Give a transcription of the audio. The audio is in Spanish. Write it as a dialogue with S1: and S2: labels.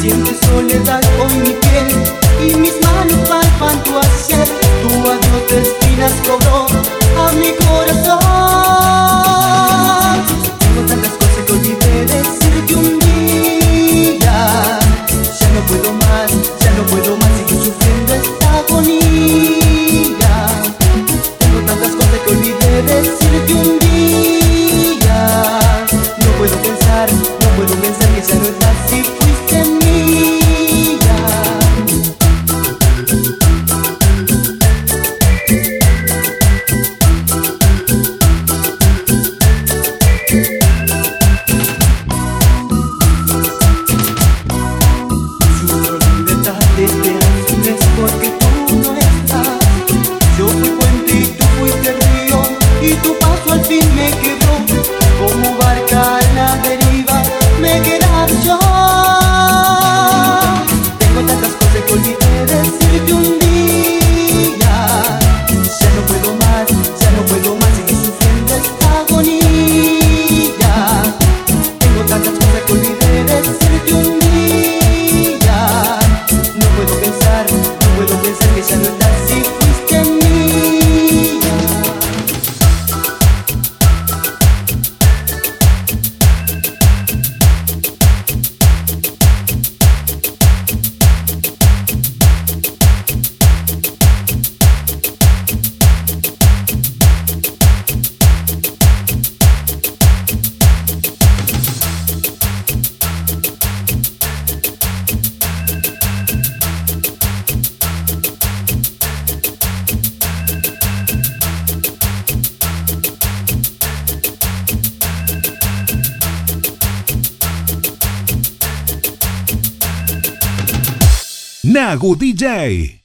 S1: Sientes soledad con mi piel y mis manos palpan tu acer, tu asno te espinas, cobro
S2: Nagu DJ.